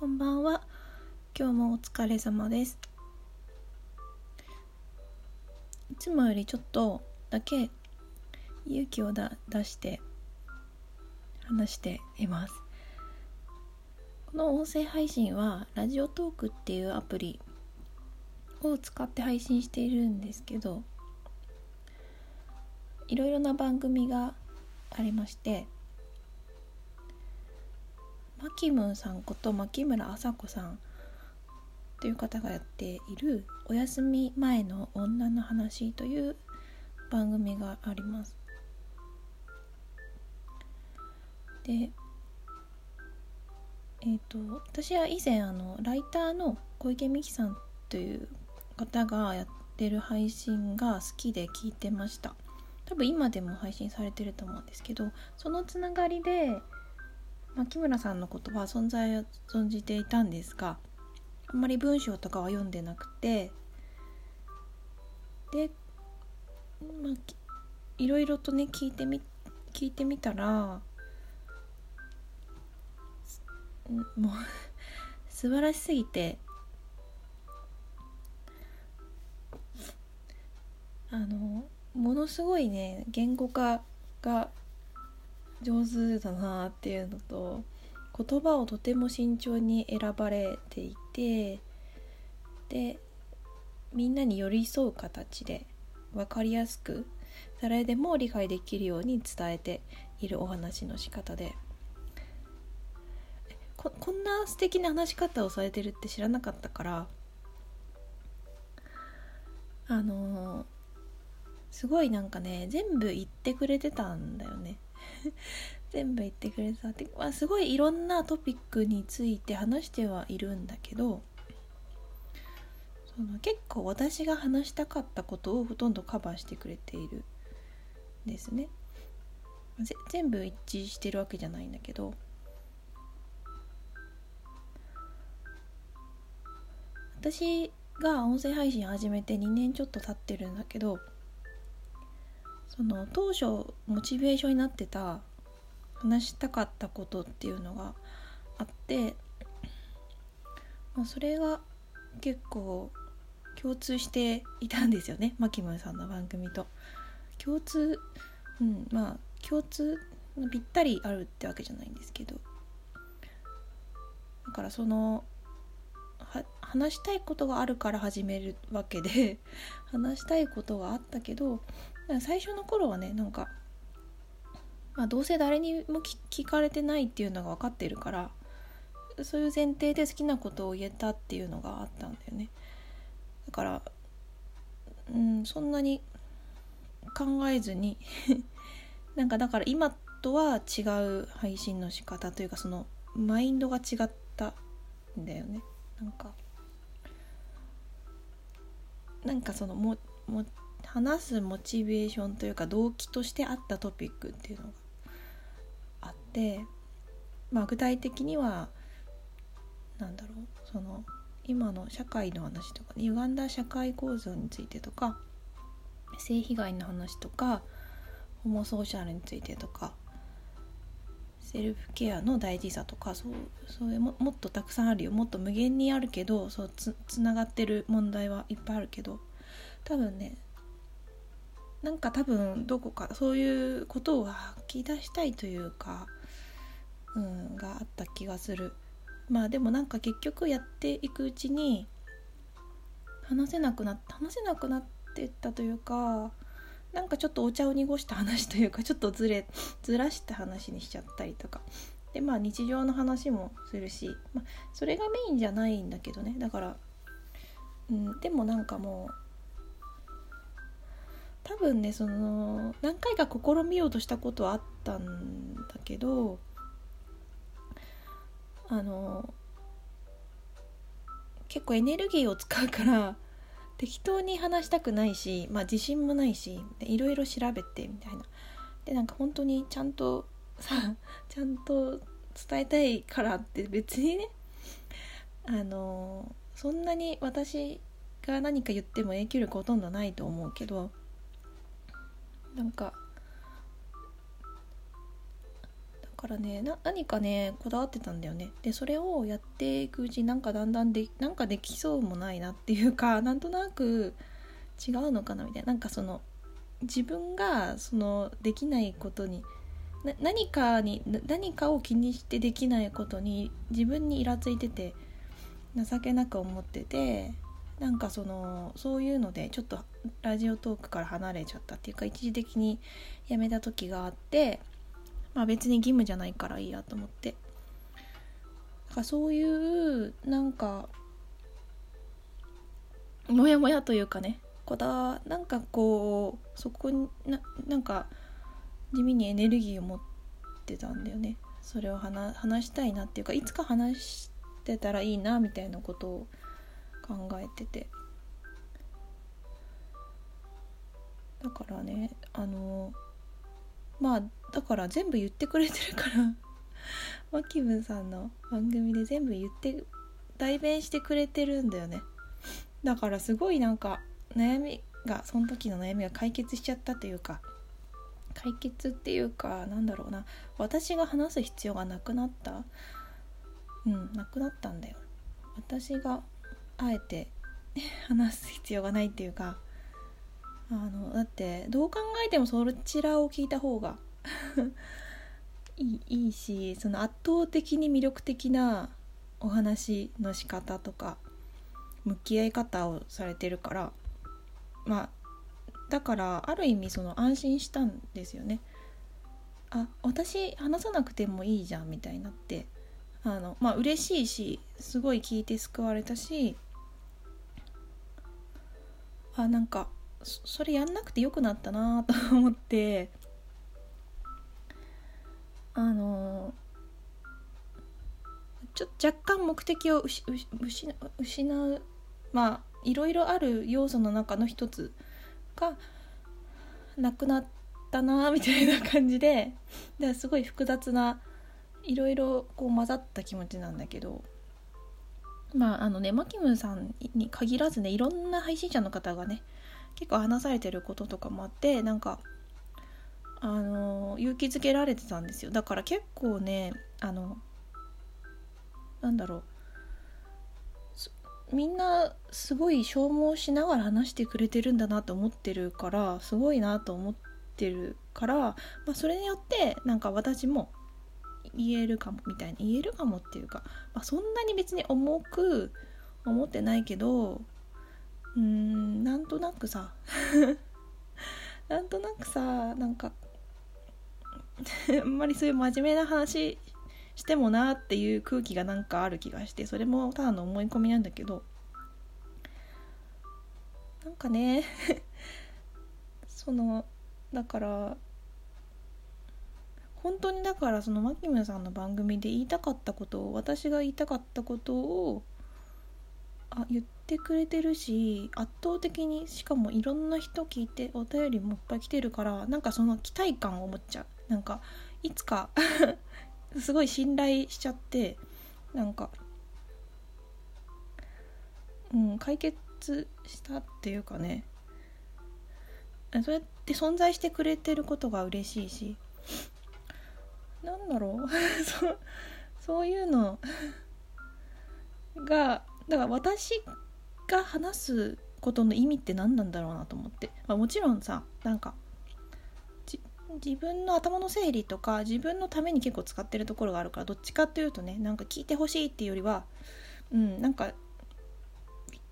こんばんは。今日もお疲れ様です。いつもよりちょっとだけ勇気をだ出して話しています。この音声配信はラジオトークっていうアプリを使って配信しているんですけど、いろいろな番組がありまして、マキムンさんこと牧村麻子さんという方がやっている「お休み前の女の話」という番組があります。でえっ、と私は以前あのライターの小池美紀さんという方がやってる配信が好きで聞いてました多分今でも配信されてると思うんですけどそのつながりで牧村さんのことは存在を存じていたんですがあんまり文章とかは読んでなくてで、まあ、いろいろとね聞いてみ聞いてみたらもう 素晴らしすぎてあのものすごいね言語化が上手だなっていうのと言葉をとても慎重に選ばれていてでみんなに寄り添う形で分かりやすく誰でも理解できるように伝えているお話の仕方で。ここんな素敵な話し方をされてるって知らなかったからあのー、すごいなんかね全部言ってくれてたんだよね。全部言ってくれたって、まあ、すごいいろんなトピックについて話してはいるんだけどその結構私が話したかったことをほとんどカバーしてくれているんですね。全部一致してるわけじゃないんだけど。私が音声配信始めて2年ちょっと経ってるんだけどその当初モチベーションになってた話したかったことっていうのがあって、まあ、それが結構共通していたんですよねマキムさんの番組と。共通うんまあ共通ぴったりあるってわけじゃないんですけどだからその話したいことがあるから始めるわけで話したいことがあったけど最初の頃はねなんか、まあ、どうせ誰にも聞かれてないっていうのが分かってるからそういう前提で好きなことを言えたっていうのがあったんだよね。だからうんそんなに考えずに なんかだから今とは違う配信の仕方というかそのマインドが違ったんだよね。なんかなんかそのもも話すモチベーションというか動機としてあったトピックっていうのがあってまあ具体的にはなんだろうその今の社会の話とか、ね、歪んだ社会構造についてとか性被害の話とかホモソーシャルについてとかセルフケアの大事さとかそうそういうももっとたくさんあるよ。もっと無限にあるけどそうつつながってる問題はいっぱいあるけど多分ねなんか多分どこかそういうことを吐き出したいというか、うん、があった気がする。まあでもなんか結局やっていくうちに話せなくなって話せなくなってったというかなんかちょっとお茶を濁した話というかちょっとずれずらした話にしちゃったりとか。でまあ日常の話もするし、まあ、それがメインじゃないんだけどね。だから、うん、でもなんかもう多分ねその何回か試みようとしたことはあったんだけどあの結構エネルギーを使うから適当に話したくないし、まあ、自信もないしいろいろ調べてみたいな。でなんか本当にちゃんとさ ちゃんと伝えたいからって別にねあのそんなに私が何か言っても影響力ほとんどないと思うけどなんかだからね何かねこだわってたんだよね。でそれをやっていくうちなんかだんだんでなんかできそうもないなっていうか なんとなく違うのかなみたいな。なんかその自分がそのできないことに何かに何かを気にしてできないことに自分にイラついてて情けなく思っててなんかそのそういうのでちょっとラジオトークから離れちゃったっていうか一時的にやめた時があってまあ別に義務じゃないからいいやと思って。だからそういうなんかモヤモヤというかねこだなんかこうそこにななんか地味にエネルギーを持ってたんだよね。それを話話したいなっていうかいつか話してたらいいなみたいなことを考えてて。だからねあのまあだから全部言ってくれてるから。マキムさんの番組で全部言って代弁してくれてるんだよね。だからすごいなんか悩みがその時の悩みが解決しちゃったというか。解決っていうかなんだろうな。私が話す必要がなくなった？うんなくなったんだよ。私があえて 話す必要がないっていうかあのだってどう考えてもそちらを聞いた方が いいいいしその圧倒的に魅力的なお話の仕方とか向き合い方をされてるからまあだからある意味その安心したんですよね。あ私話さなくてもいいじゃんみたいになってあのまあ嬉しいしすごい聞いて救われたしあなんかそれやんなくてよくなったなと思って。あのちょっと若干目的を失うまあいろいろある要素の中の一つがなくなったなみたいな感じで。ですごい複雑ないろいろこう混ざった気持ちなんだけど。まああのねマキムさんに限らずねいろんな配信者の方がね結構話されてることとかもあってなんかあの勇気づけられてたんですよ。だから結構ねあのなんだろう。みんなすごい消耗しながら話してくれてるんだなと思ってるからすごいなと思ってるから、まあ、それによってなんか私も言えるかもみたいな。言えるかもっていうか、まあ、そんなに別に重く思ってないけどうんなんとなくさ なんとなくさなんかあんまりそういう真面目な話してもなっていう空気がなんかある気がしてそれもただの思い込みなんだけどなんかね そのだから本当にだからそのマキムさんの番組で言いたかったことを私が言いたかったことをあ言ってくれてるし圧倒的にしかもいろんな人聞いてお便りもいっぱい来てるからなんかその期待感を持っちゃう。なんかいつか すごい信頼しちゃってなんかうん解決したっていうかね。そうやって存在してくれてることが嬉しいしなんだろう。そそういうのがだから私が話すことの意味って何なんだろうなと思って、まあ、もちろんさなんか自分の頭の整理とか自分のために結構使ってるところがあるからどっちかっていうとねなんか聞いてほしいっていうよりはうんなんか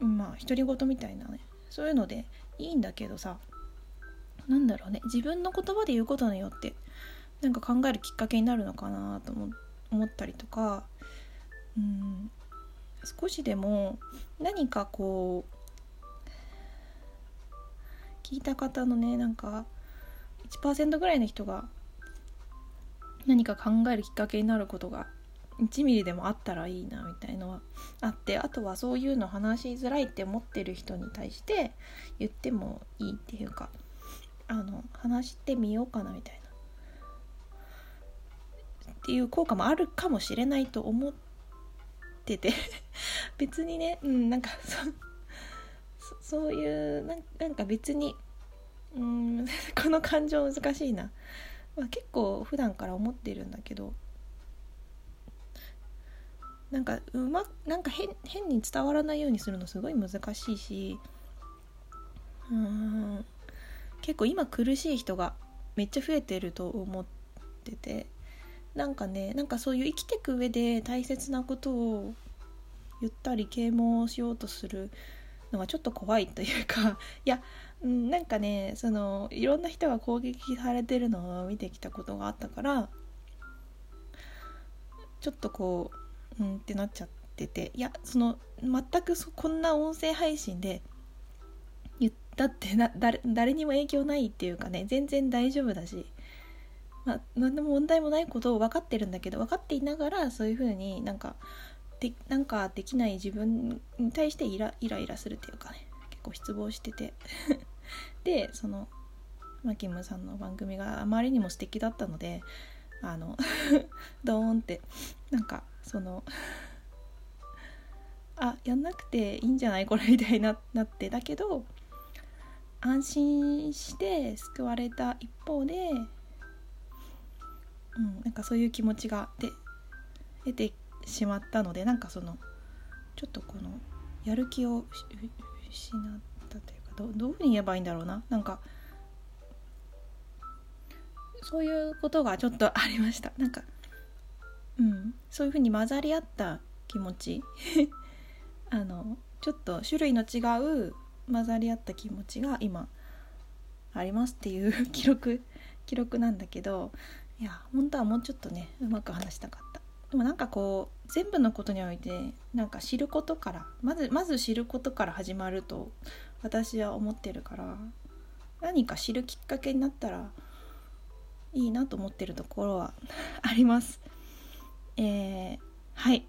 まあ独り言みたいなねそういうのでいいんだけどさなんだろうね。自分の言葉で言うことによってなんか考えるきっかけになるのかなと思ったりとかうん少しでも何かこう聞いた方のねなんか1%ぐらいの人が何か考えるきっかけになることが1ミリでもあったらいいなみたいのはあってあとはそういうの話しづらいって思ってる人に対して言ってもいいっていうかあの話してみようかなみたいな。っていう効果もあるかもしれないと思ってて。別にねうんなんか そそういうなんか別にうん この感情難しいな。まあ、結構普段から思ってるんだけど。なんかうまなんか変変に伝わらないようにするのすごい難しいし。うん。結構今苦しい人がめっちゃ増えてると思ってて。なんかねなんかそういう生きていく上で大切なことを言ったり啓蒙しようとするのがちょっと怖いというか いや、うん、なんかねそのいろんな人が攻撃されてるのを見てきたことがあったからちょっとこううんってなっちゃってていやその全くこんな音声配信で言ったってな誰誰にも影響ないっていうかね全然大丈夫だしまあ、何でも問題もないことを分かってるんだけど分かっていながらそういうふうになんかでなんかできない自分に対してイライライラするっていうかね結構失望してて。でそのマキムさんの番組があまりにも素敵だったのであの ドーンってなんかそのあやんなくていいんじゃない？これみたいになってだけど安心して救われた一方でうん、なんかそういう気持ちがで出てしまったのでなんかそのちょっとこのやる気を失ったというかどどういうふうに言えばいいんだろうな。なんかそういうことがちょっとありました。なんかうんそういうふうに混ざり合った気持ち。あのちょっと種類の違う混ざり合った気持ちが今ありますっていう 記録記録なんだけどいや本当はもうちょっとねうまく話したかった。でもなんかこう全部のことにおいてなんか知ることからまずまず知ることから始まると私は思ってるから何か知るきっかけになったらいいなと思ってるところは あります。えー、はい。